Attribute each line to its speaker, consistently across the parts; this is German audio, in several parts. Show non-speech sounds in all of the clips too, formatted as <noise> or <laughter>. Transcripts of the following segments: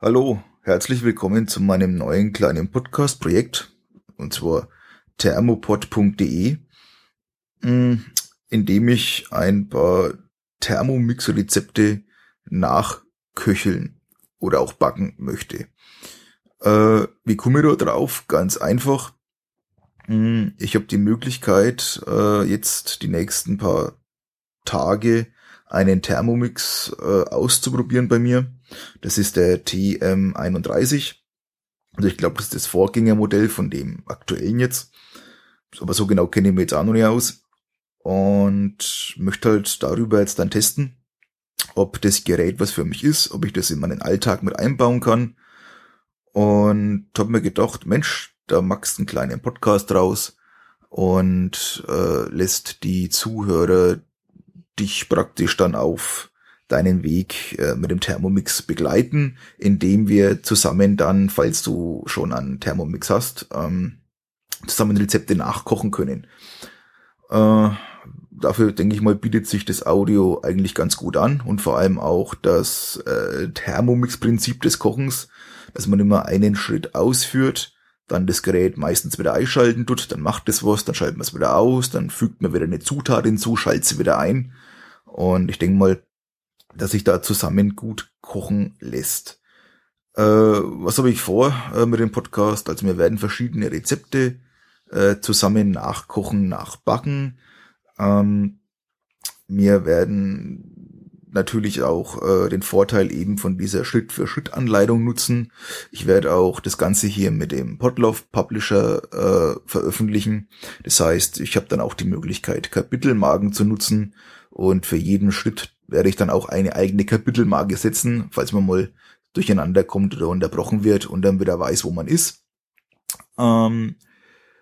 Speaker 1: Hallo, herzlich willkommen zu meinem neuen kleinen Podcast-Projekt, und zwar thermopod.de, mm, in dem ich ein paar Thermomix-Rezepte nachköcheln oder auch backen möchte. Äh, wie komme ich da drauf? Ganz einfach. Mm, ich habe die Möglichkeit, äh, jetzt die nächsten paar Tage einen Thermomix äh, auszuprobieren bei mir. Das ist der TM31. Also ich glaube, das ist das Vorgängermodell von dem aktuellen jetzt. Aber so genau kenne ich mich jetzt auch noch nicht aus. Und möchte halt darüber jetzt dann testen, ob das Gerät was für mich ist, ob ich das in meinen Alltag mit einbauen kann. Und habe mir gedacht, Mensch, da machst du einen kleinen Podcast draus und äh, lässt die Zuhörer dich praktisch dann auf deinen Weg äh, mit dem Thermomix begleiten, indem wir zusammen dann, falls du schon einen Thermomix hast, ähm, zusammen Rezepte nachkochen können. Äh, dafür denke ich mal, bietet sich das Audio eigentlich ganz gut an und vor allem auch das äh, Thermomix-Prinzip des Kochens, dass man immer einen Schritt ausführt, dann das Gerät meistens wieder einschalten tut, dann macht es was, dann schalten wir es wieder aus, dann fügt man wieder eine Zutat hinzu, schaltet sie wieder ein und ich denke mal, dass sich da zusammen gut kochen lässt. Äh, was habe ich vor äh, mit dem Podcast? Also wir werden verschiedene Rezepte äh, zusammen nachkochen, nachbacken. Ähm, wir werden natürlich auch äh, den Vorteil eben von dieser Schritt-für-Schritt-Anleitung nutzen. Ich werde auch das Ganze hier mit dem Podlove Publisher äh, veröffentlichen. Das heißt, ich habe dann auch die Möglichkeit, Kapitelmarken zu nutzen und für jeden Schritt werde ich dann auch eine eigene Kapitelmarke setzen, falls man mal durcheinander kommt oder unterbrochen wird und dann wieder weiß, wo man ist. Ähm,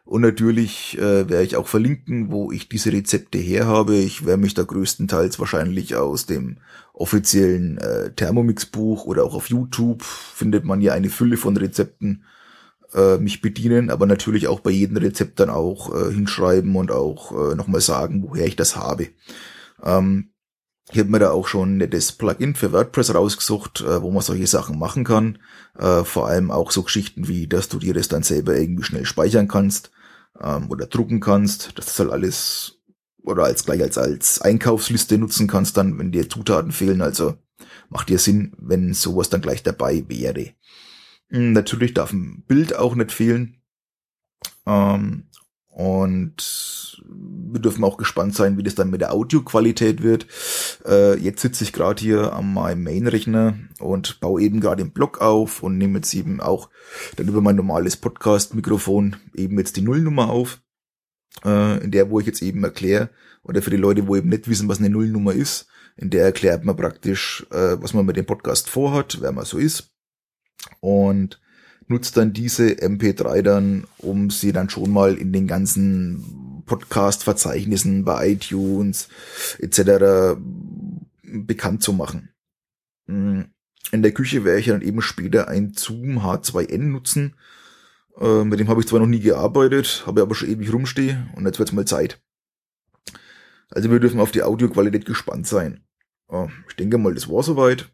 Speaker 1: und natürlich äh, werde ich auch verlinken, wo ich diese Rezepte her habe. Ich werde mich da größtenteils wahrscheinlich aus dem offiziellen äh, Thermomix-Buch oder auch auf YouTube findet man ja eine Fülle von Rezepten äh, mich bedienen, aber natürlich auch bei jedem Rezept dann auch äh, hinschreiben und auch äh, nochmal sagen, woher ich das habe. Ähm, ich habe mir da auch schon nettes Plugin für WordPress rausgesucht, äh, wo man solche Sachen machen kann. Äh, vor allem auch so Geschichten wie, dass du dir das dann selber irgendwie schnell speichern kannst ähm, oder drucken kannst. Das ist halt alles oder als gleich als, als Einkaufsliste nutzen kannst dann, wenn dir Zutaten fehlen. Also macht dir Sinn, wenn sowas dann gleich dabei wäre. Hm, natürlich darf ein Bild auch nicht fehlen. Ähm, und wir dürfen auch gespannt sein, wie das dann mit der Audioqualität wird. Äh, jetzt sitze ich gerade hier an meinem Main-Rechner und baue eben gerade den Blog auf und nehme jetzt eben auch dann über mein normales Podcast-Mikrofon eben jetzt die Nullnummer auf, äh, in der, wo ich jetzt eben erkläre, oder für die Leute, wo eben nicht wissen, was eine Nullnummer ist, in der erklärt man praktisch, äh, was man mit dem Podcast vorhat, wer man so ist. Und nutzt dann diese MP3 dann, um sie dann schon mal in den ganzen Podcast-Verzeichnissen bei iTunes etc. bekannt zu machen. Hm, in der Küche werde ich dann eben später ein Zoom H2N nutzen. Äh, mit dem habe ich zwar noch nie gearbeitet, habe aber schon ewig rumstehe und jetzt wird's mal Zeit. Also wir dürfen auf die Audioqualität gespannt sein. Äh, ich denke mal, das war soweit.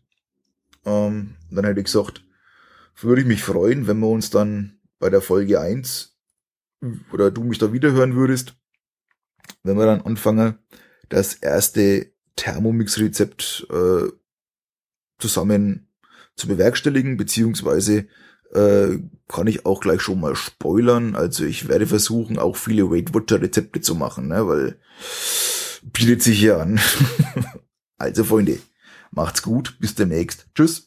Speaker 1: Ähm, dann hätte ich gesagt, würde ich mich freuen, wenn wir uns dann bei der Folge eins oder du mich da wiederhören würdest, wenn wir dann anfangen, das erste Thermomix-Rezept äh, zusammen zu bewerkstelligen, beziehungsweise äh, kann ich auch gleich schon mal spoilern. Also ich werde versuchen, auch viele Weight Watcher Rezepte zu machen, ne, weil bietet sich hier an. <laughs> also Freunde, macht's gut, bis demnächst. Tschüss.